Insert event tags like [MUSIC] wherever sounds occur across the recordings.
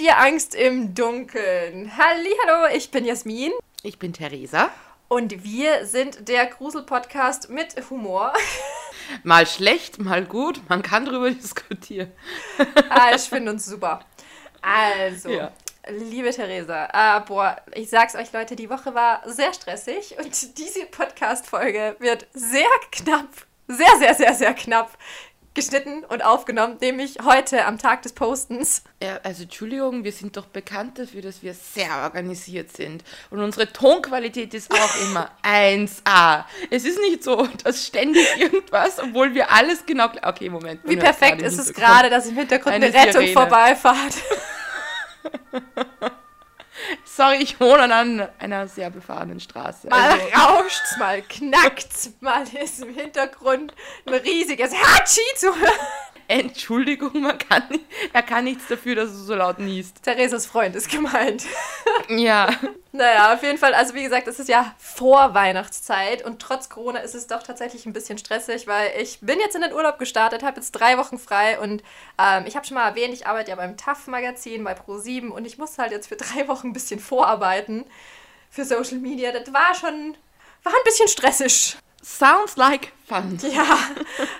dir Angst im Dunkeln? Hallo, ich bin Jasmin. Ich bin Theresa. Und wir sind der Grusel-Podcast mit Humor. [LAUGHS] Mal schlecht, mal gut, man kann drüber [LAUGHS] diskutieren. ah, ich finde uns super. Also, ja. liebe Theresa, äh, boah, ich sag's euch, Leute, die Woche war sehr stressig und [LAUGHS] diese Podcast-Folge wird sehr knapp, sehr, sehr, sehr, sehr knapp geschnitten und aufgenommen, nämlich heute am Tag des Postens. Ja, also Entschuldigung, wir sind doch bekannt dafür, dass wir sehr organisiert sind. Und unsere Tonqualität ist auch immer [LAUGHS] 1A. Es ist nicht so, dass ständig irgendwas, obwohl wir alles genau... Okay, Moment. Wie perfekt ist es gerade, dass im Hintergrund eine, eine Rettung Sirene. vorbeifahrt. [LAUGHS] Sorry, ich wohne an einer sehr befahrenen Straße. Mal also. rauscht's, mal knackt's, mal ist im Hintergrund ein riesiges Hatschi zu hören. Entschuldigung, man kann er kann nichts dafür, dass du so laut niest. Theresas Freund ist gemeint. [LAUGHS] Ja. naja, auf jeden Fall, also wie gesagt, es ist ja vor Weihnachtszeit und trotz Corona ist es doch tatsächlich ein bisschen stressig, weil ich bin jetzt in den Urlaub gestartet, habe jetzt drei Wochen frei und ähm, ich habe schon mal erwähnt, ich arbeite ja beim TAF-Magazin bei Pro7 und ich musste halt jetzt für drei Wochen ein bisschen vorarbeiten für Social Media. Das war schon, war ein bisschen stressig. Sounds like fun. [LAUGHS] Ja,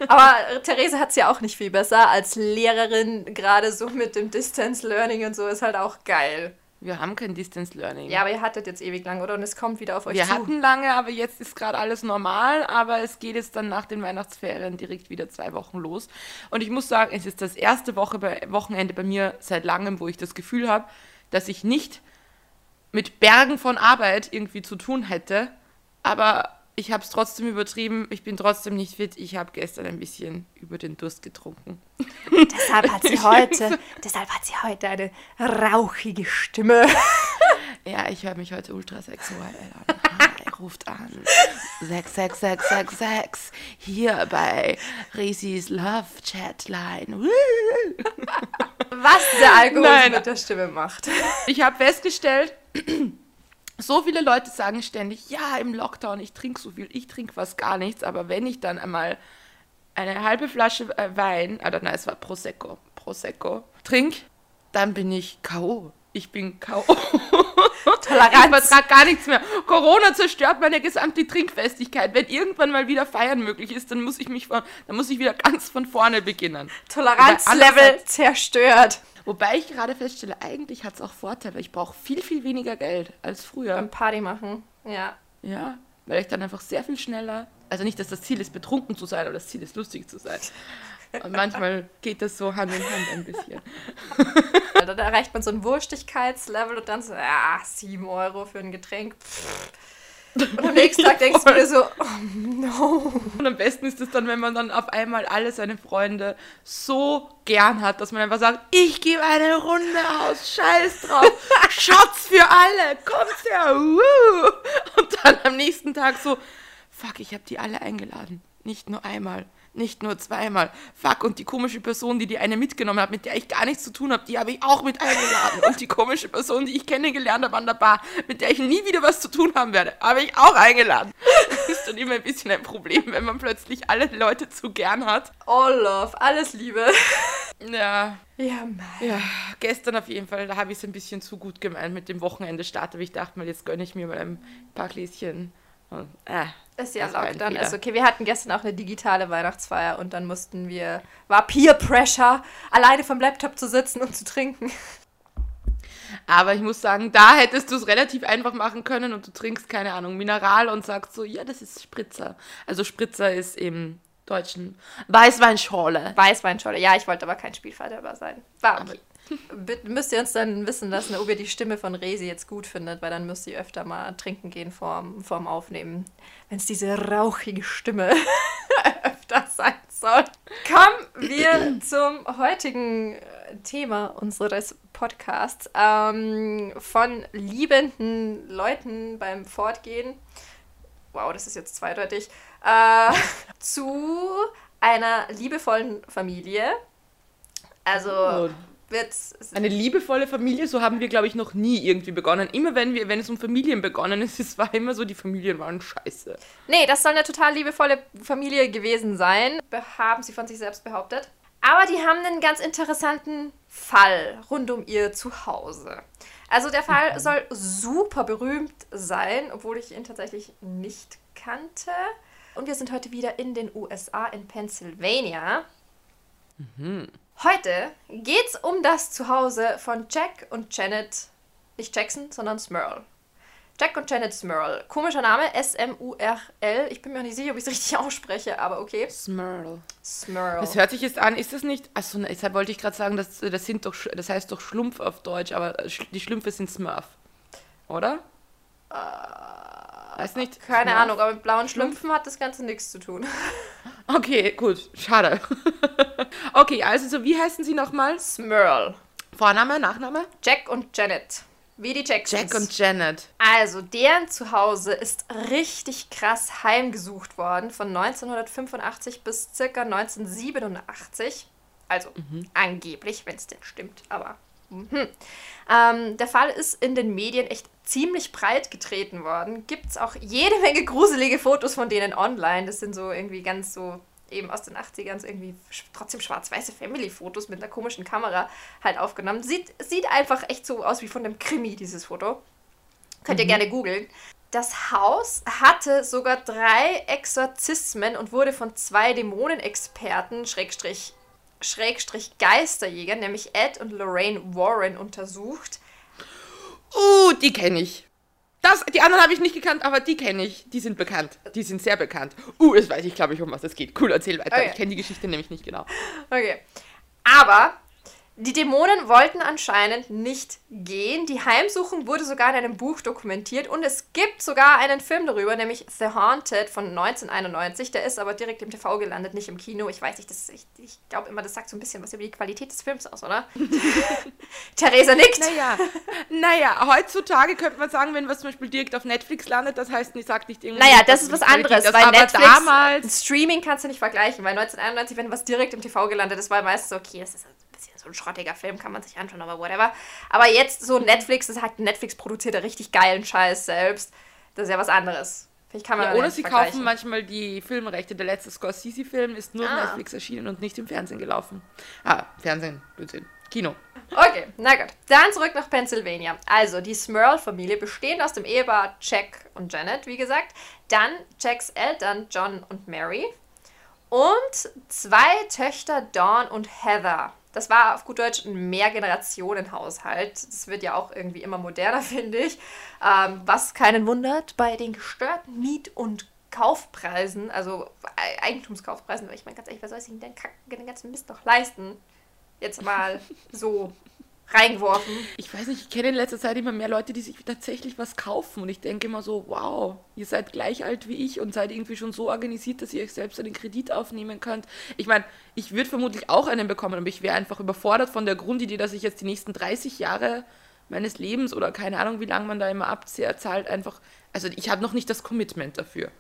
aber Therese hat es ja auch nicht viel besser. Als Lehrerin, gerade so mit dem Distance Learning und so, ist halt auch geil. Wir haben kein Distance Learning. Ja, aber ihr hattet jetzt ewig lang, oder? Und es kommt wieder auf euch Wir zu. Wir hatten lange, aber jetzt ist gerade alles normal. Aber es geht jetzt dann nach den Weihnachtsferien direkt wieder zwei Wochen los. Und ich muss sagen, es ist das erste Woche bei, Wochenende bei mir seit langem, wo ich das Gefühl habe, dass ich nicht mit Bergen von Arbeit irgendwie zu tun hätte. Aber ich habe es trotzdem übertrieben. Ich bin trotzdem nicht fit. Ich habe gestern ein bisschen über den Durst getrunken. [LAUGHS] deshalb hat sie heute, [LAUGHS] deshalb hat sie heute eine rauchige Stimme. [LAUGHS] ja, ich höre mich heute ultra sexuell an. Er ruft an. 66666 hier bei Risis Love Chatline. Was der Alkohol Nein. mit der Stimme macht. Ich habe festgestellt, so viele Leute sagen ständig, ja, im Lockdown, ich trinke so viel, ich trinke fast gar nichts, aber wenn ich dann einmal eine halbe Flasche äh, Wein, oder nein, es war Prosecco, Prosecco, trink, dann bin ich K.O. Ich bin K.O. [LAUGHS] Toleranz. Ich vertrage gar nichts mehr. Corona zerstört meine gesamte Trinkfestigkeit. Wenn irgendwann mal wieder Feiern möglich ist, dann muss ich mich von, dann muss ich wieder ganz von vorne beginnen. Toleranzlevel zerstört. Wobei ich gerade feststelle, eigentlich hat es auch Vorteile. Ich brauche viel, viel weniger Geld als früher. Beim Party machen, ja. Ja, weil ich dann einfach sehr viel schneller. Also nicht, dass das Ziel ist, betrunken zu sein, aber das Ziel ist, lustig zu sein. Und manchmal geht das so Hand in Hand ein bisschen. [LAUGHS] dann erreicht man so ein Wurstigkeitslevel und dann so, ja, 7 Euro für ein Getränk. Pff. Und am nächsten Tag denkst du dir so, [LAUGHS] oh no. Und am besten ist es dann, wenn man dann auf einmal alle seine Freunde so gern hat, dass man einfach sagt, ich gebe eine Runde aus, scheiß drauf, [LAUGHS] Shots für alle, kommt her, woo. Und dann am nächsten Tag so, fuck, ich habe die alle eingeladen, nicht nur einmal nicht nur zweimal. Fuck, und die komische Person, die die eine mitgenommen hat, mit der ich gar nichts zu tun habe, die habe ich auch mit eingeladen. Und die komische Person, die ich kennengelernt habe an der Bar, mit der ich nie wieder was zu tun haben werde, habe ich auch eingeladen. Das ist dann immer ein bisschen ein Problem, wenn man plötzlich alle Leute zu gern hat. All love, alles Liebe. Ja. Ja, Mann. Ja, gestern auf jeden Fall, da habe ich es ein bisschen zu gut gemeint mit dem Wochenende Start, aber ich dachte mal, jetzt gönne ich mir mal ein paar Gläschen. Und, äh, ist ja Lockdown. Ist okay. Wir hatten gestern auch eine digitale Weihnachtsfeier und dann mussten wir, war Peer Pressure, alleine vom Laptop zu sitzen und zu trinken. Aber ich muss sagen, da hättest du es relativ einfach machen können und du trinkst, keine Ahnung, Mineral und sagst so, ja, das ist Spritzer. Also Spritzer ist im Deutschen Weißweinschorle. Weißweinschorle, ja, ich wollte aber kein Spielverderber sein. War okay müsst ihr uns dann wissen lassen, ob ihr die Stimme von Resi jetzt gut findet, weil dann müsst ihr öfter mal trinken gehen vorm, vorm Aufnehmen, wenn es diese rauchige Stimme [LAUGHS] öfter sein soll. Kommen wir zum heutigen äh, Thema unseres Podcasts. Ähm, von liebenden Leuten beim Fortgehen, wow, das ist jetzt zweideutig, äh, [LAUGHS] zu einer liebevollen Familie. Also oh, wird's. Eine liebevolle Familie, so haben wir, glaube ich, noch nie irgendwie begonnen. Immer wenn wir, wenn es um Familien begonnen ist, [LAUGHS] es war immer so, die Familien waren scheiße. Nee, das soll eine total liebevolle Familie gewesen sein, haben sie von sich selbst behauptet. Aber die haben einen ganz interessanten Fall rund um ihr Zuhause. Also der Fall soll super berühmt sein, obwohl ich ihn tatsächlich nicht kannte. Und wir sind heute wieder in den USA in Pennsylvania. Heute geht's um das Zuhause von Jack und Janet, nicht Jackson, sondern Smurl. Jack und Janet Smurl. Komischer Name, S-M-U-R-L. Ich bin mir nicht sicher, ob ich es richtig [LAUGHS] ausspreche, aber okay. Smurl. Smurl. Das hört sich jetzt an, ist das nicht. Achso, deshalb wollte ich gerade sagen, das, das sind doch das heißt doch Schlumpf auf Deutsch, aber die Schlümpfe sind Smurf. Oder? Weiß nicht. Keine Smurf? Ahnung, aber mit blauen Schlümpfen hat das Ganze nichts zu tun. [LAUGHS] Okay, gut. Schade. [LAUGHS] okay, also so, wie heißen sie nochmal? Smurl. Vorname, Nachname? Jack und Janet. Wie die Jacksons. Jack und Janet. Also, deren Zuhause ist richtig krass heimgesucht worden von 1985 bis circa 1987. Also angeblich, wenn es denn stimmt, aber. Mhm. Ähm, der Fall ist in den Medien echt ziemlich breit getreten worden. Gibt es auch jede Menge gruselige Fotos von denen online. Das sind so irgendwie ganz so eben aus den 80ern so irgendwie trotzdem schwarz-weiße Family-Fotos mit einer komischen Kamera halt aufgenommen. Sieht, sieht einfach echt so aus wie von einem Krimi, dieses Foto. Könnt ihr gerne googeln. Das Haus hatte sogar drei Exorzismen und wurde von zwei Dämonenexperten, Schrägstrich, Schrägstrich Geisterjägern, nämlich Ed und Lorraine Warren, untersucht. Uh, die kenne ich. Das, die anderen habe ich nicht gekannt, aber die kenne ich. Die sind bekannt. Die sind sehr bekannt. Uh, jetzt weiß ich, glaube ich, um was es geht. Cool, erzähl weiter. Okay. Ich kenne die Geschichte nämlich nicht genau. Okay. Aber die Dämonen wollten anscheinend nicht gehen. Die Heimsuchung wurde sogar in einem Buch dokumentiert und es gibt sogar einen Film darüber, nämlich The Haunted von 1991. Der ist aber direkt im TV gelandet, nicht im Kino. Ich weiß nicht, das, ich, ich glaube immer, das sagt so ein bisschen was über die Qualität des Films aus, oder? [LAUGHS] Theresa nickt. Naja, naja, heutzutage könnte man sagen, wenn was zum Beispiel direkt auf Netflix landet, das heißt, ich sag nicht irgendwie. Naja, das ist was anderes, weil aber Netflix, damals. Streaming kannst du nicht vergleichen, weil 1991, wenn was direkt im TV gelandet ist, war meistens so, okay, das ist bisschen so ein schrottiger Film, kann man sich anschauen, aber whatever. Aber jetzt so Netflix, das hat Netflix produziert ja richtig geilen Scheiß selbst. Das ist ja was anderes. Vielleicht kann man Ja, oder sie kaufen manchmal die Filmrechte. Der letzte Scorsese-Film ist nur auf Ah. Netflix erschienen und nicht im Fernsehen gelaufen. Ah, Fernsehen, Blödsinn. Kino. Okay, na gut. Dann zurück nach Pennsylvania. Also, die Smurl-Familie bestehend aus dem Ehepaar Jack und Janet, wie gesagt. Dann Jacks Eltern John und Mary. Und zwei Töchter Dawn und Heather. Das war auf gut Deutsch ein Mehrgenerationenhaushalt. Das wird ja auch irgendwie immer moderner, [LAUGHS] finde ich. Ähm, was keinen wundert bei den gestörten Miet- und Kaufpreisen, also Eigentumskaufpreisen, weil ich meine, ganz ehrlich, wer soll sich denn den ganzen Mist noch leisten? Jetzt mal so reingeworfen. Ich weiß nicht, ich kenne in letzter Zeit immer mehr Leute, die sich tatsächlich was kaufen. Und ich denke immer so, wow, ihr seid gleich alt wie ich und seid irgendwie schon so organisiert, dass ihr euch selbst einen Kredit aufnehmen könnt. Ich meine, ich würde vermutlich auch einen bekommen, aber ich wäre einfach überfordert von der Grundidee, dass ich jetzt die nächsten 30 Jahre meines Lebens oder keine Ahnung, wie lange man da immer abzahlt, einfach. Also ich habe noch nicht das Commitment dafür.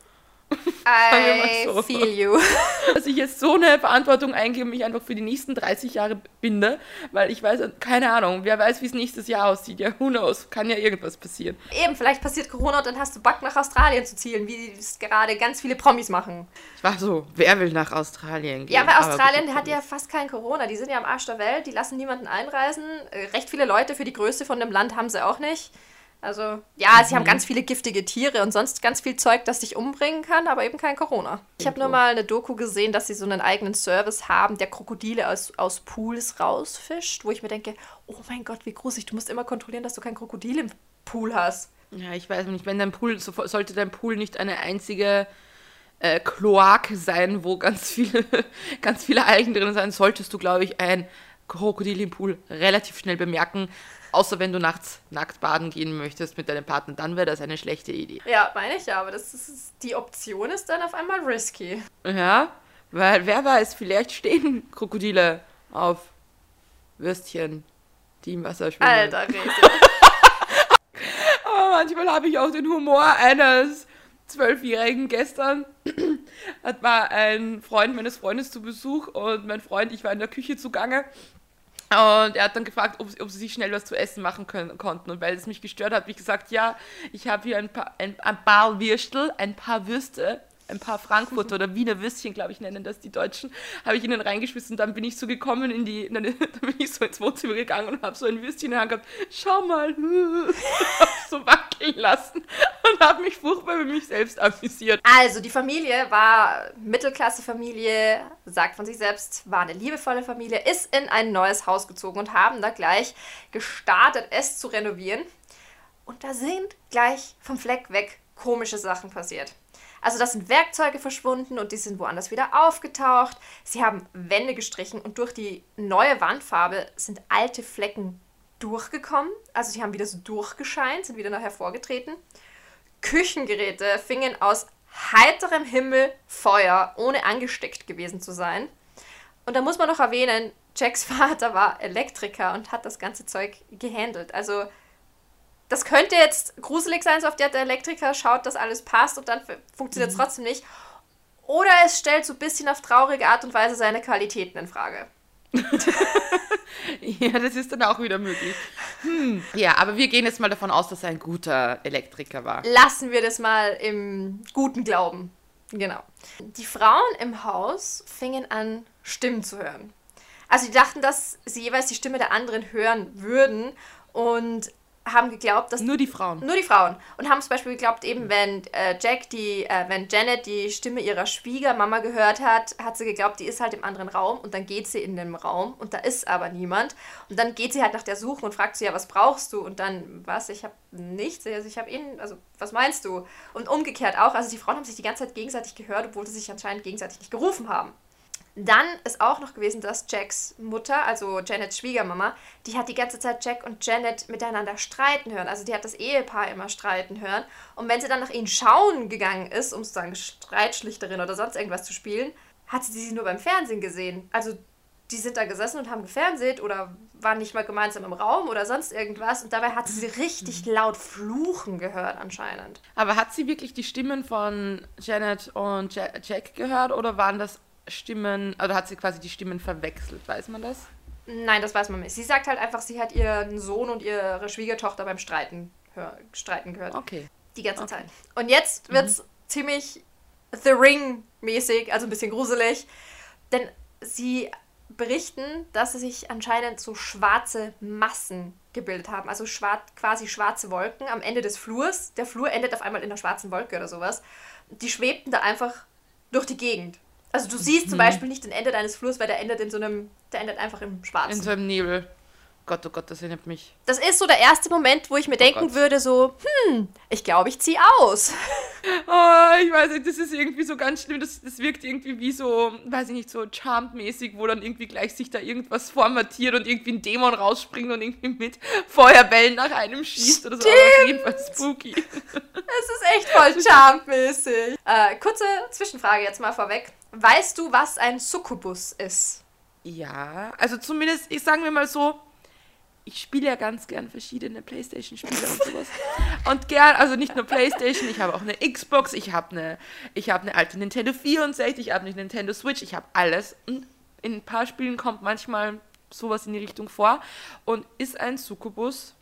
I so. feel you. [LAUGHS] dass ich jetzt so eine Verantwortung eingehe und mich einfach für die nächsten 30 Jahre binde, weil ich weiß, keine Ahnung, wer weiß, wie es nächstes Jahr aussieht. Ja, who knows, kann ja irgendwas passieren. Eben, vielleicht passiert Corona und dann hast du Bock nach Australien zu zielen, wie es gerade ganz viele Promis machen. Ich war so, wer will nach Australien gehen? Ja, Aber Australien gut, hat ja fast kein Corona. Die sind ja am Arsch der Welt, die lassen niemanden einreisen. Äh, Recht viele Leute für die Größe von dem Land haben sie auch nicht. Also, ja, sie haben ganz viele giftige Tiere und sonst ganz viel Zeug, das dich umbringen kann, aber eben kein Corona. Ich habe nur mal eine Doku gesehen, dass sie so einen eigenen Service haben, der Krokodile aus, aus Pools rausfischt, wo ich mir denke, oh mein Gott, wie gruselig, du musst immer kontrollieren, dass du kein Krokodil im Pool hast. Ja, ich weiß nicht, wenn dein Pool, so, sollte dein Pool nicht eine einzige äh, Kloake sein, wo ganz viele, [LAUGHS] ganz viele Algen drin sind, solltest du, glaube ich, ein Krokodil im Pool relativ schnell bemerken. Außer wenn du nachts nackt baden gehen möchtest mit deinem Partner, dann wäre das eine schlechte Idee. Ja, meine ich ja, aber das ist, die Option ist dann auf einmal risky. Ja, weil wer weiß, vielleicht stehen Krokodile auf Würstchen, die im Wasser schwimmen. Alter, Rese. [LAUGHS] [LAUGHS] Aber manchmal habe ich auch den Humor eines Zwölfjährigen. Gestern hat war ein Freund meines Freundes zu Besuch und mein Freund, ich war in der Küche zugange. Und er hat dann gefragt, ob, ob sie sich schnell was zu essen machen können, konnten. Und weil es mich gestört hat, habe ich gesagt, ja, ich habe hier ein paar, ein, ein paar Würstel, ein paar Würste ein paar Frankfurter oder Wiener Würstchen, glaube ich, nennen das die Deutschen, habe ich ihnen reingeschmissen. Dann bin ich so gekommen in die, [LAUGHS] dann, bin ich so ins Wohnzimmer gegangen und habe so ein Würstchen in der Hand gehabt. Schau mal, [LAUGHS] so wackeln lassen und habe mich furchtbar über mich selbst amüsiert. Also die Familie war Mittelklasse-Familie, sagt von sich selbst, war eine liebevolle Familie, ist in ein neues Haus gezogen und haben da gleich gestartet, es zu renovieren. Und da sind gleich vom Fleck weg komische Sachen passiert. Also da sind Werkzeuge verschwunden und die sind woanders wieder aufgetaucht. Sie haben Wände gestrichen und durch die neue Wandfarbe sind alte Flecken durchgekommen. Also sie haben wieder so durchgescheint, sind wieder noch hervorgetreten. Küchengeräte fingen aus heiterem Himmel Feuer, ohne angesteckt gewesen zu sein. Und da muss man noch erwähnen, Jacks [LAUGHS] Vater war Elektriker und hat das ganze Zeug gehandelt. Also das könnte jetzt gruselig sein, so auf der Elektriker schaut, dass alles passt und dann funktioniert es mhm. trotzdem nicht. Oder es stellt so ein bisschen auf traurige Art und Weise seine Qualitäten in Frage. [LAUGHS] ja, das ist dann auch wieder möglich. Hm. Ja, aber wir gehen jetzt mal davon aus, dass er ein guter Elektriker war. Lassen wir das mal im guten Glauben. Genau. Die Frauen im Haus fingen an, Stimmen zu hören. Also die dachten, dass sie jeweils die Stimme der anderen hören würden und haben geglaubt, dass nur die Frauen, nur die Frauen. Und haben zum Beispiel geglaubt, eben wenn äh, Jack die, äh, wenn Janet die Stimme ihrer Schwiegermama gehört hat, hat sie geglaubt, die ist halt im anderen Raum und dann geht sie in den Raum und da ist aber niemand. Und dann geht sie halt nach der Suche und fragt sie ja, was brauchst du? Und dann was, ich habe nichts, also ich habe ihn, also was meinst du? Und umgekehrt auch, also die Frauen haben sich die ganze Zeit gegenseitig gehört, obwohl sie sich anscheinend gegenseitig nicht gerufen haben. Dann ist auch noch gewesen, dass Jacks Mutter, also Janets Schwiegermama, die hat die ganze Zeit Jack und Janet miteinander streiten hören. Also die hat das Ehepaar immer streiten hören. Und wenn sie dann nach ihnen schauen gegangen ist, um sozusagen Streitschlichterin oder sonst irgendwas zu spielen, hat sie sie nur beim Fernsehen gesehen. Also die sind da gesessen und haben gefernseht oder waren nicht mal gemeinsam im Raum oder sonst irgendwas. Und dabei hat sie richtig laut fluchen gehört anscheinend. Aber hat sie wirklich die Stimmen von Janet und Jack gehört oder waren das Stimmen, also hat sie quasi die Stimmen verwechselt, weiß man das? Nein, das weiß man nicht. Sie sagt halt einfach, sie hat ihren Sohn und ihre Schwiegertochter beim Streiten, hör, Streiten gehört. Okay. Die ganze okay. Zeit. Und jetzt wird es mhm. ziemlich The Ring-mäßig, also ein bisschen gruselig. Denn sie berichten, dass sich anscheinend so schwarze Massen gebildet haben. Also schwarz, quasi schwarze Wolken am Ende des Flurs. Der Flur endet auf einmal in einer schwarzen Wolke oder sowas. Die schwebten da einfach durch die Gegend. Also du siehst zum mhm. Beispiel nicht den Ende deines Flurs, weil der endet in so einem, der endet einfach im Schwarzen. In so einem Nebel. Gott, oh Gott, das erinnert mich. Das ist so der erste Moment, wo ich mir oh denken Gott. würde, so, hm, ich glaube, ich ziehe aus. Oh, [LAUGHS] ich weiß nicht, das ist irgendwie so ganz schlimm. Das, das wirkt irgendwie wie so, weiß ich nicht, so Charmed-mäßig, wo dann irgendwie gleich sich da irgendwas formatiert und irgendwie ein Dämon rausspringt und irgendwie mit Feuerbällen nach einem schießt oder so. Aber jedenfalls spooky. [LAUGHS] Es ist echt voll Charmed-mäßig. Äh, kurze Zwischenfrage jetzt mal vorweg. Weißt du, was ein Succubus ist? Ja, also zumindest, ich sagen wir mal so, ich spiele ja ganz gern verschiedene Playstation-Spiele und sowas. Und gern, also nicht nur Playstation, ich habe auch eine Xbox, ich habe eine, ich habe eine alte Nintendo 64, ich habe eine Nintendo Switch, ich habe alles. Und in ein paar Spielen kommt manchmal sowas in die Richtung vor. Und ist ein Succubus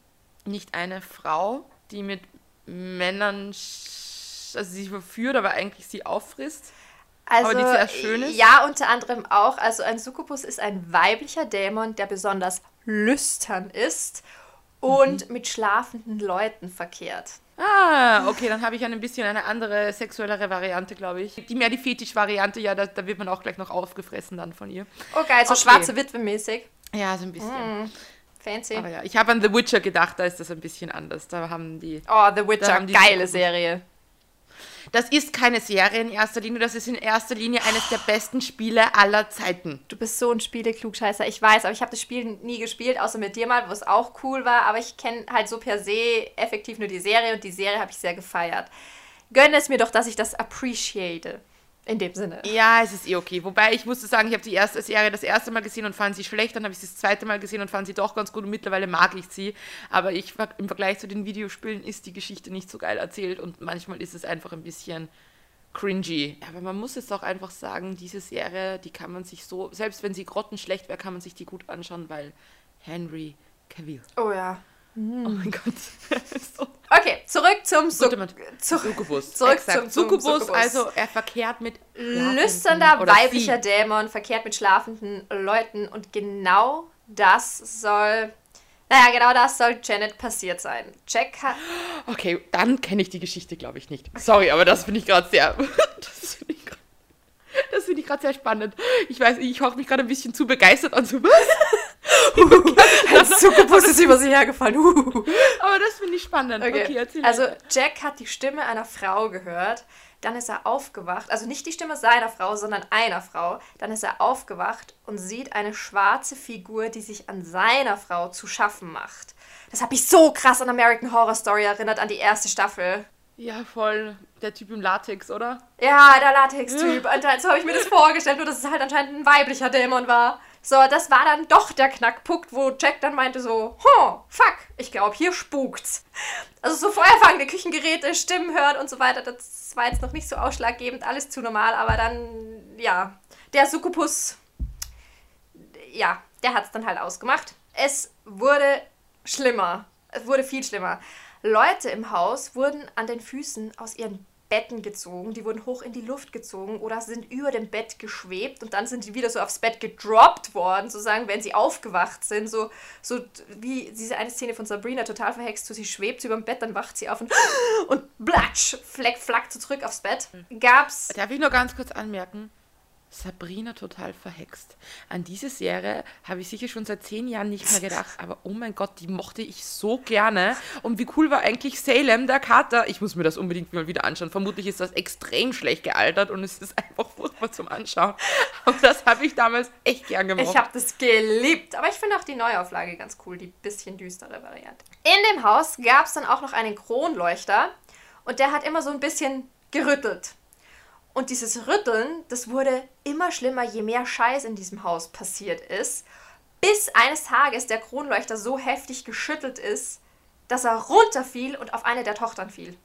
nicht eine Frau, die mit Männern, also sie verführt, aber eigentlich sie auffrisst? Also, aber die sehr schön ist? Ja, unter anderem auch. Also ein Succubus ist ein weiblicher Dämon, der besonders lüstern ist und mhm. mit schlafenden Leuten verkehrt. Ah, okay, dann habe ich ein bisschen eine andere sexuellere Variante, glaube ich. Die mehr die Fetisch-Variante, ja, da, da, wird man auch gleich noch aufgefressen dann von ihr. Oh geil, so okay. schwarze Witwe mäßig. Ja, so ein bisschen. Mm, fancy. Aber ja, ich habe an The Witcher gedacht, da ist das ein bisschen anders. Da haben die. Oh, The Witcher, geile Serie. Das ist keine Serie in erster Linie, das ist in erster Linie eines der besten Spiele aller Zeiten. Du bist so ein Spieleklugscheißer, ich weiß, aber ich habe das Spiel nie gespielt, außer mit dir mal, wo es auch cool war, aber ich kenne halt so per se effektiv nur die Serie und die Serie habe ich sehr gefeiert. Gönne es mir doch, dass ich das appreciate. In dem Sinne. Ja, es ist eh okay. Wobei ich musste sagen, ich habe die erste Serie das erste Mal gesehen und fand sie schlecht, dann habe ich sie das zweite Mal gesehen und fand sie doch ganz gut und mittlerweile mag ich sie. Aber ich, im Vergleich zu den Videospielen ist die Geschichte nicht so geil erzählt und manchmal ist es einfach ein bisschen cringy. Aber man muss jetzt auch einfach sagen, diese Serie, die kann man sich so, selbst wenn sie grottenschlecht wäre, kann man sich die gut anschauen, weil Henry Cavill. Oh ja. Oh mein Gott. [LAUGHS] so. Zum Succubus. [LAUGHS] Zurück zum, Succubus, also er verkehrt mit lüsternder weiblicher sie. Dämon verkehrt mit schlafenden Leuten und genau das soll, naja, genau das soll Janet passiert sein. Jack hat, Okay, dann kenne ich die Geschichte, glaube ich, nicht. Sorry, aber das finde ich gerade sehr. [LAUGHS] Das finde ich grad- das finde ich gerade sehr spannend. Ich weiß, ich hoffe mich gerade ein bisschen zu begeistert an so was. ein Succubus ist über sie hergefallen. Uh. Aber das finde ich spannend. Okay, Okay. also. Jack hat die Stimme einer Frau gehört, dann ist er aufgewacht, also nicht die Stimme seiner Frau, sondern einer Frau. Dann ist er aufgewacht und sieht eine schwarze Figur, die sich an seiner Frau zu schaffen macht. Das hat mich so krass an American Horror Story erinnert, an die erste Staffel. Ja, voll. Der Typ im Latex, oder? Ja, der Latex-Typ. Und So habe ich mir das vorgestellt, nur dass es halt anscheinend ein weiblicher Dämon war. So, das war dann doch der Knackpunkt, wo Jack dann meinte so, oh, fuck, ich glaube, hier spukt's. Also so feuerfangende Küchengeräte, Stimmen hören und so weiter, das war jetzt noch nicht so ausschlaggebend, alles zu normal, aber dann, ja, der Succubus, ja, der hat's dann halt ausgemacht. Es wurde schlimmer. Es wurde viel schlimmer. Leute im Haus wurden an den Füßen aus ihren Betten gezogen, die wurden hoch in die Luft gezogen oder sind über dem Bett geschwebt und dann sind die wieder so aufs Bett gedroppt worden, sozusagen, wenn sie aufgewacht sind. So, so wie diese eine Szene von Sabrina, total verhext, so sie schwebt über dem Bett, dann wacht sie auf und, und blatsch, fleck, flackt so zurück aufs Bett. Gab's Darf ich nur ganz kurz anmerken? Sabrina total verhext. An diese Serie habe ich sicher schon seit zehn Jahren nicht mehr gedacht, aber oh mein Gott, die mochte ich so gerne. Und wie cool war eigentlich Salem, der Kater? Ich muss mir das unbedingt mal wieder anschauen. Vermutlich ist das extrem schlecht gealtert und es ist einfach furchtbar zum Anschauen. Aber das habe ich damals echt gern gemacht. Ich habe das geliebt. Aber ich finde auch die Neuauflage ganz cool, die bisschen düstere Variante. In dem Haus gab es dann auch noch einen Kronleuchter und der hat immer so ein bisschen gerüttelt. Und dieses Rütteln, das wurde immer schlimmer, je mehr Scheiß in diesem Haus passiert ist. Bis eines Tages der Kronleuchter so heftig geschüttelt ist, dass er runterfiel und auf eine der Tochtern fiel.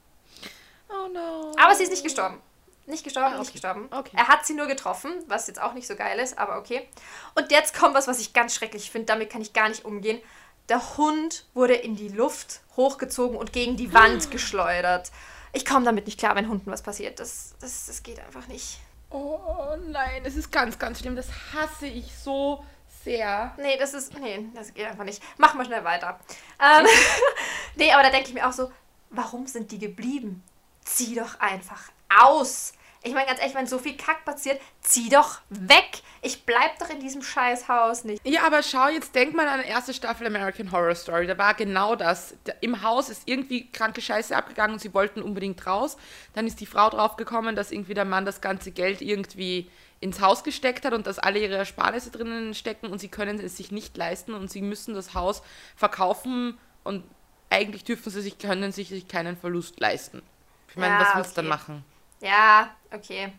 oh no. Aber sie ist nicht gestorben. Nicht gestorben, Ah, nicht okay. gestorben. Okay. Er hat sie nur getroffen, was jetzt auch nicht so geil ist, aber okay. Und jetzt kommt was, was ich ganz schrecklich finde. Damit kann ich gar nicht umgehen. Der Hund wurde in die Luft hochgezogen und gegen die Wand [GASPS] geschleudert. Ich komme damit nicht klar, wenn Hunden was passiert. Das, das, das geht einfach nicht. Oh nein, es ist ganz, ganz schlimm. Das hasse ich so sehr. Nee, das ist. Nee, das geht einfach nicht. Mach mal schnell weiter. Ähm, [LAUGHS] nee, aber da denke ich mir auch so, warum sind die geblieben? Zieh doch einfach aus. Ich meine, ganz ehrlich, wenn so viel Kack passiert, zieh doch weg. Ich bleib doch in diesem Scheißhaus nicht. Ja, aber schau, jetzt denk mal an die erste Staffel American Horror Story. Da war genau das. Da- Im Haus ist irgendwie kranke Scheiße abgegangen und sie wollten unbedingt raus. Dann ist die Frau draufgekommen, dass irgendwie der Mann das ganze Geld irgendwie ins Haus gesteckt hat und dass alle ihre Ersparnisse drinnen stecken und sie können es sich nicht leisten und sie müssen das Haus verkaufen und eigentlich dürfen sie sich, können sich, sich keinen Verlust leisten. Ich meine, Ja, was willst du dann okay. machen? Ja, okay.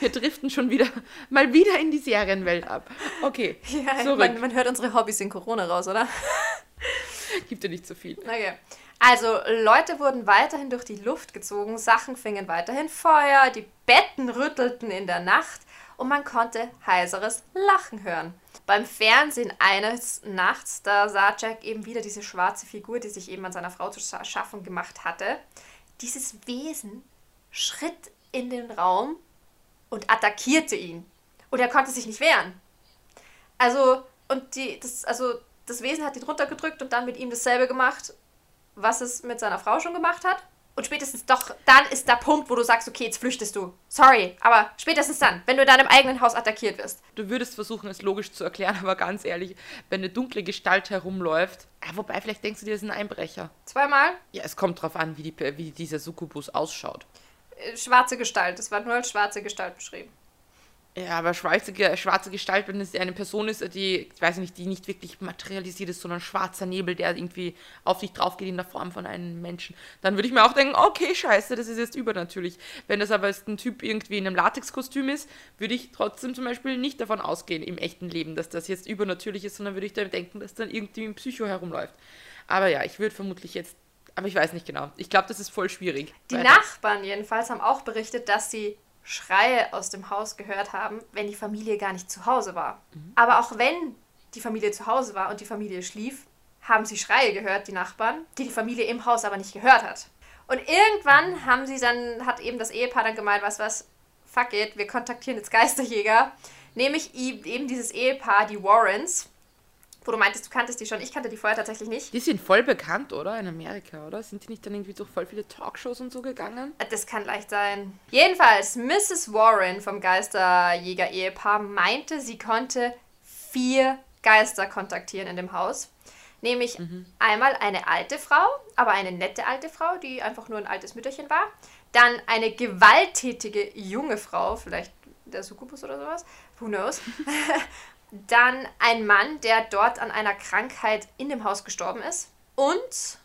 Wir driften schon wieder, mal wieder in die Serienwelt ab. Okay, [LAUGHS] Ja, zurück. man, man hört unsere Hobbys in Corona raus, oder? [LAUGHS] Gibt ja nicht so viel. Okay. Also, Leute wurden weiterhin durch die Luft gezogen, Sachen fingen weiterhin Feuer, die Betten rüttelten in der Nacht und man konnte heiseres Lachen hören. Beim Fernsehen eines Nachts, da sah Jack eben wieder diese schwarze Figur, die sich eben an seiner Frau zu scha- schaffen gemacht hatte. Dieses Wesen schritt in den Raum und attackierte ihn. Und er konnte sich nicht wehren. Also, und die, das, also, das Wesen hat ihn runtergedrückt und dann mit ihm dasselbe gemacht, was es mit seiner Frau schon gemacht hat. Und spätestens doch, dann ist der Punkt, wo du sagst, okay, jetzt flüchtest du. Sorry, aber spätestens dann, wenn du in deinem eigenen Haus attackiert wirst. Du würdest versuchen, es logisch zu erklären, aber ganz ehrlich, wenn eine dunkle Gestalt herumläuft, wobei vielleicht denkst du dir, das ist ein Einbrecher. Zweimal Ja, es kommt drauf an, wie, die, wie dieser Succubus ausschaut. Schwarze Gestalt. Es war nur als schwarze Gestalt beschrieben. Ja, aber schwarze, schwarze Gestalt, wenn es eine Person ist, die, ich weiß nicht, die nicht wirklich materialisiert ist, sondern schwarzer Nebel, der irgendwie auf dich drauf geht in der Form von einem Menschen, dann würde ich mir auch denken, okay, scheiße, das ist jetzt übernatürlich. Wenn das aber jetzt ein Typ irgendwie in einem Latexkostüm ist, würde ich trotzdem zum Beispiel nicht davon ausgehen im echten Leben, dass das jetzt übernatürlich ist, sondern würde ich dann denken, dass dann irgendwie ein Psycho herumläuft. Aber ja, ich würde vermutlich jetzt, aber ich weiß nicht genau. Ich glaube, das ist voll schwierig. Die. Nachbarn jedenfalls haben auch berichtet, dass sie Schreie aus dem Haus gehört haben, wenn die Familie gar nicht zu Hause war. Aber auch wenn die Familie zu Hause war und die Familie schlief, haben sie Schreie gehört, die Nachbarn, die die Familie im Haus aber nicht gehört hat. Und irgendwann haben sie dann, hat eben das Ehepaar dann gemeint, was, was, fuck it, wir kontaktieren jetzt Geisterjäger. Nämlich eben dieses Ehepaar, die Warrens, wo du meintest, du kanntest die schon. Ich kannte die vorher tatsächlich nicht. Die sind voll bekannt, oder? In Amerika, oder? Sind die nicht dann irgendwie durch voll viele Talkshows und so gegangen? Das kann leicht sein. Jedenfalls, Mrs. Warren vom Geisterjäger-Ehepaar meinte, sie konnte vier Geister kontaktieren in dem Haus. Nämlich mhm. einmal eine alte Frau, aber eine nette alte Frau, die einfach nur ein altes Mütterchen war. Dann eine gewalttätige junge Frau, vielleicht der Succubus oder sowas, who knows. [LAUGHS] Dann ein Mann, der dort an einer Krankheit in dem Haus gestorben ist. Und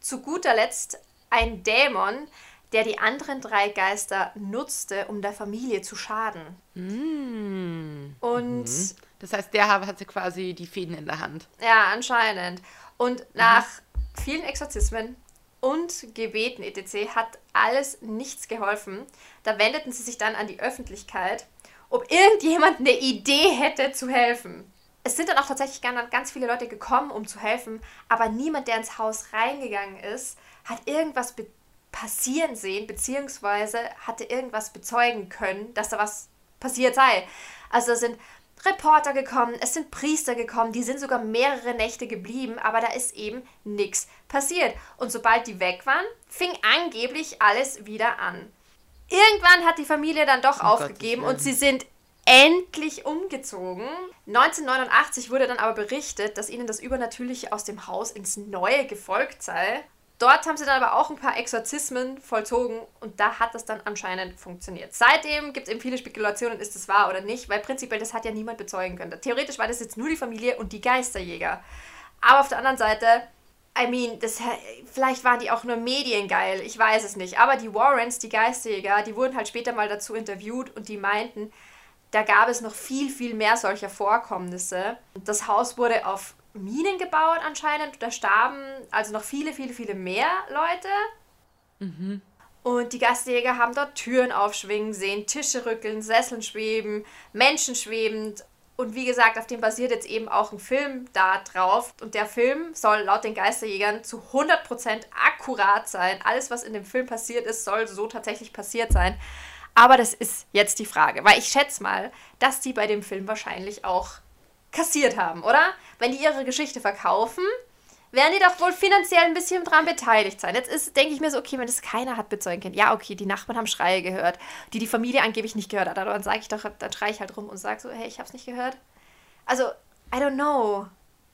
zu guter Letzt ein Dämon, der die anderen drei Geister nutzte, um der Familie zu schaden. Mm. Und mhm. das heißt, der hatte quasi die Fäden in der Hand. Ja, anscheinend. Und nach mhm. vielen Exorzismen und Gebeten etc. hat alles nichts geholfen. Da wendeten sie sich dann an die Öffentlichkeit ob irgendjemand eine Idee hätte zu helfen. Es sind dann auch tatsächlich ganz viele Leute gekommen, um zu helfen, aber niemand, der ins Haus reingegangen ist, hat irgendwas passieren sehen, beziehungsweise hatte irgendwas bezeugen können, dass da was passiert sei. Also sind Reporter gekommen, es sind Priester gekommen, die sind sogar mehrere Nächte geblieben, aber da ist eben nichts passiert. Und sobald die weg waren, fing angeblich alles wieder an. Irgendwann hat die Familie dann doch oh aufgegeben und sie sind endlich umgezogen. 1989 wurde dann aber berichtet, dass ihnen das Übernatürliche aus dem Haus ins Neue gefolgt sei. Dort haben sie dann aber auch ein paar Exorzismen vollzogen und da hat das dann anscheinend funktioniert. Seitdem gibt es eben viele Spekulationen, ist es wahr oder nicht, weil prinzipiell das hat ja niemand bezeugen können. Theoretisch war das jetzt nur die Familie und die Geisterjäger. Aber auf der anderen Seite I mean, das, vielleicht waren die auch nur mediengeil, ich weiß es nicht. Aber die Warrens, die Geisterjäger, die wurden halt später mal dazu interviewt und die meinten, da gab es noch viel, viel mehr solcher Vorkommnisse. Das Haus wurde auf Minen gebaut anscheinend. Da starben also noch viele, viele, viele mehr Leute. Mhm. Und die Gastjäger haben dort Türen aufschwingen sehen, Tische rückeln, Sesseln schweben, Menschen schwebend und wie gesagt, auf dem basiert jetzt eben auch ein Film da drauf. Und der Film soll laut den Geisterjägern zu 100% akkurat sein. Alles, was in dem Film passiert ist, soll so tatsächlich passiert sein. Aber das ist jetzt die Frage, weil ich schätze mal, dass die bei dem Film wahrscheinlich auch kassiert haben, oder? Wenn die ihre Geschichte verkaufen, werden die doch wohl finanziell ein bisschen dran beteiligt sein. Jetzt ist, denke ich mir so, okay, wenn das keiner hat bezeugen können. Ja, okay, die Nachbarn haben Schreie gehört, die die Familie angeblich nicht gehört hat. Aber dann sage ich doch, dann schreie ich halt rum und sage so, hey, ich hab's nicht gehört. Also, I don't know.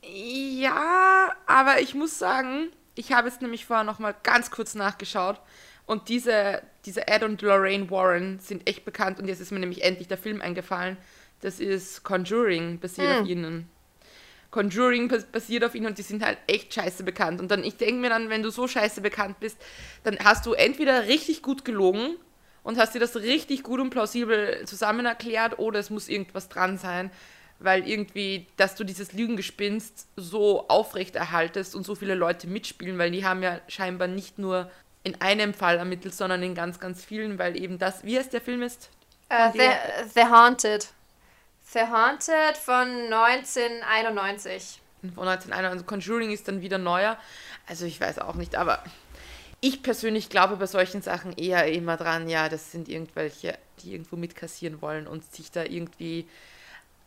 Ja, aber ich muss sagen, ich habe jetzt nämlich vorher noch mal ganz kurz nachgeschaut und diese, diese Ed und Lorraine Warren sind echt bekannt und jetzt ist mir nämlich endlich der Film eingefallen. Das ist Conjuring, basiert hm. auf ihnen. Conjuring basiert auf ihnen und die sind halt echt scheiße bekannt. Und dann, ich denke mir dann, wenn du so scheiße bekannt bist, dann hast du entweder richtig gut gelogen und hast dir das richtig gut und plausibel zusammen erklärt oder es muss irgendwas dran sein, weil irgendwie, dass du dieses Lügengespinst so aufrechterhaltest und so viele Leute mitspielen, weil die haben ja scheinbar nicht nur in einem Fall ermittelt, sondern in ganz, ganz vielen, weil eben das, wie heißt der Film ist? Uh, the, the Haunted. The Haunted von 1991. Von 1991. Also Conjuring ist dann wieder neuer. Also ich weiß auch nicht, aber ich persönlich glaube bei solchen Sachen eher immer dran, ja, das sind irgendwelche, die irgendwo mitkassieren wollen und sich da irgendwie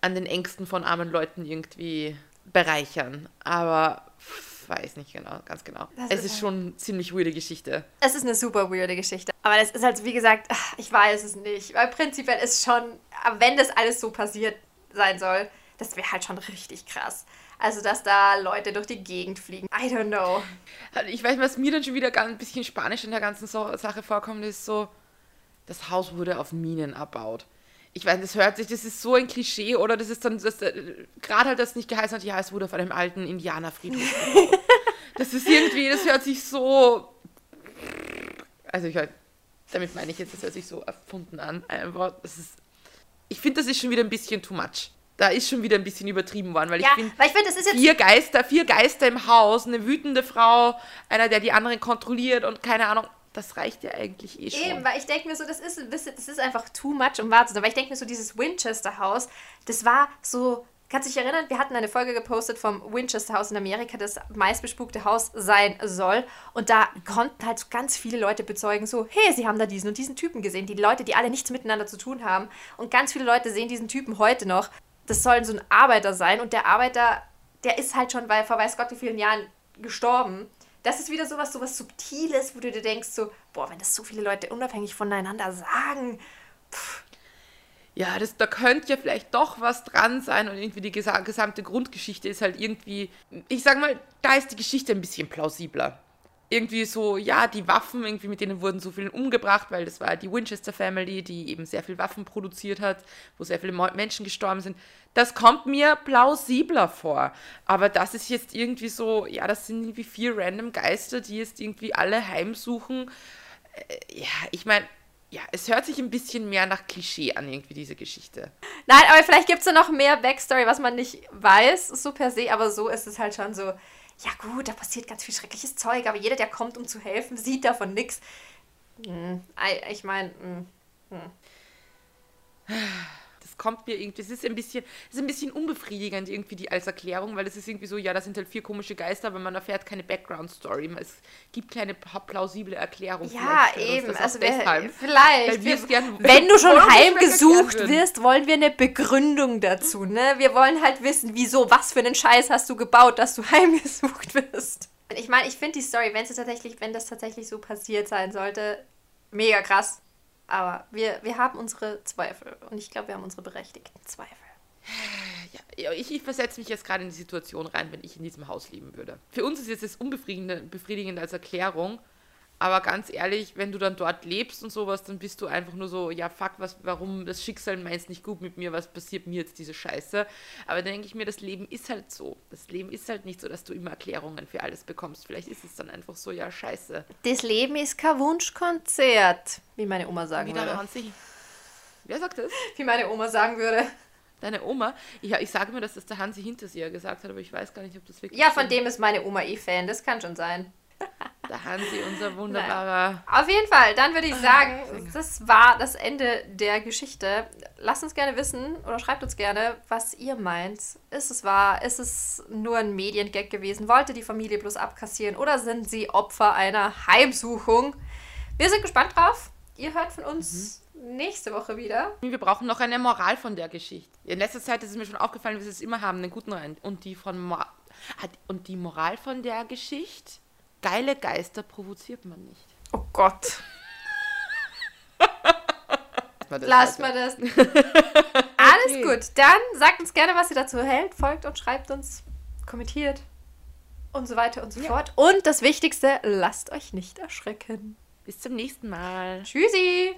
an den Ängsten von armen Leuten irgendwie bereichern. Aber weiß nicht genau, ganz genau. Das es ist, ist schon eine ziemlich weirde Geschichte. Es ist eine super weirde Geschichte. Aber das ist halt, wie gesagt, ich weiß es nicht. Weil prinzipiell ist schon, wenn das alles so passiert sein soll, das wäre halt schon richtig krass. Also, dass da Leute durch die Gegend fliegen. I don't know. Ich weiß, was mir dann schon wieder ein bisschen Spanisch in der ganzen Sache vorkommt, ist so, das Haus wurde auf Minen erbaut ich weiß, das hört sich, das ist so ein Klischee oder das ist dann, das, äh, gerade halt das nicht geheißen hat, ja, es wurde auf einem alten Indianerfriedhof. [LAUGHS] das ist irgendwie, das hört sich so, also ich halt, damit meine ich jetzt, das hört sich so erfunden an, einfach, das ist, ich finde, das ist schon wieder ein bisschen too much. Da ist schon wieder ein bisschen übertrieben worden, weil ja, ich finde, find, vier Geister, vier Geister im Haus, eine wütende Frau, einer, der die anderen kontrolliert und keine Ahnung, das reicht ja eigentlich eh schon. Eben, weil ich denke mir so, das ist, das ist einfach too much, um wahr zu sein. Weil ich denke mir so, dieses Winchester-Haus, das war so Kannst du dich erinnern, wir hatten eine Folge gepostet vom Winchester House in Amerika, das meistbespukte Haus sein soll. Und da konnten halt ganz viele Leute bezeugen, so, hey, sie haben da diesen und diesen Typen gesehen. Die Leute, die alle nichts miteinander zu tun haben. Und ganz viele Leute sehen diesen Typen heute noch. Das soll so ein Arbeiter sein. Und der Arbeiter, der ist halt schon bei, vor weiß Gott wie vielen Jahren gestorben. Das ist wieder sowas, sowas Subtiles, wo du dir denkst, so, boah, wenn das so viele Leute unabhängig voneinander sagen. Pff ja, das, da könnte ja vielleicht doch was dran sein und irgendwie die gesamte Grundgeschichte ist halt irgendwie, ich sag mal, da ist die Geschichte ein bisschen plausibler. Irgendwie so, ja, die Waffen, irgendwie mit denen wurden so viele umgebracht, weil das war die Winchester Family, die eben sehr viel Waffen produziert hat, wo sehr viele Menschen gestorben sind. Das kommt mir plausibler vor. Aber das ist jetzt irgendwie so, ja, das sind irgendwie vier random Geister, die jetzt irgendwie alle heimsuchen. Äh, ja, ich meine, ja, es hört sich ein bisschen mehr nach Klischee an, irgendwie diese Geschichte. Nein, aber vielleicht gibt es ja noch mehr Backstory, was man nicht weiß, so per se, aber so ist es halt schon so, ja gut, da passiert ganz viel schreckliches Zeug, aber jeder, der kommt, um zu helfen, sieht davon nichts. Hm, ich meine, hm, hm kommt mir irgendwie, es ist ein bisschen, es ist ein bisschen unbefriedigend irgendwie die als Erklärung, weil es ist irgendwie so, ja, das sind halt vier komische Geister, aber man erfährt keine Background-Story. Es gibt keine plausible Erklärung. Ja, eben. Also deshalb. vielleicht. Wir, gern, [LAUGHS] wenn du schon heimgesucht wirst, wollen wir eine Begründung dazu. Ne? Wir wollen halt wissen, wieso, was für einen Scheiß hast du gebaut, dass du [LAUGHS] heimgesucht wirst. Ich meine, ich finde die Story, wenn es tatsächlich, wenn das tatsächlich so passiert sein sollte, mega krass. Aber wir, wir haben unsere Zweifel und ich glaube, wir haben unsere berechtigten Zweifel. Ja, ich, ich versetze mich jetzt gerade in die Situation rein, wenn ich in diesem Haus leben würde. Für uns ist jetzt das unbefriedigend als Erklärung, aber ganz ehrlich, wenn du dann dort lebst und sowas, dann bist du einfach nur so, ja, fuck, was, warum das Schicksal meint nicht gut mit mir, was passiert mir jetzt diese Scheiße? Aber dann denke ich mir, das Leben ist halt so. Das Leben ist halt nicht so, dass du immer Erklärungen für alles bekommst. Vielleicht ist es dann einfach so, ja, scheiße. Das Leben ist kein Wunschkonzert, wie meine Oma sagen Wieder würde. Hansi. Wer sagt das? Wie meine Oma sagen würde. Deine Oma? Ja, ich sage mir, dass das der Hansi hinter sie gesagt hat, aber ich weiß gar nicht, ob das wirklich Ja, von dem ist meine Oma eh Fan, das kann schon sein. Der Hansi, unser wunderbarer. Nein. Auf jeden Fall, dann würde ich sagen, das war das Ende der Geschichte. Lasst uns gerne wissen oder schreibt uns gerne, was ihr meint. Ist es wahr? Ist es nur ein Mediengag gewesen? Wollte die Familie bloß abkassieren oder sind sie Opfer einer Heimsuchung? Wir sind gespannt drauf. Ihr hört von uns mhm. nächste Woche wieder. Wir brauchen noch eine Moral von der Geschichte. In letzter Zeit ist es mir schon aufgefallen, wie wir es immer haben, einen guten Rein. Und die von Mo und die Moral von der Geschichte geile Geister provoziert man nicht. Oh Gott. Lass mal das. [LAUGHS] Alles okay. gut. Dann sagt uns gerne, was ihr dazu hält. Folgt und schreibt uns, kommentiert und so weiter und so ja. fort. Und das Wichtigste, lasst euch nicht erschrecken. Bis zum nächsten Mal. Tschüssi.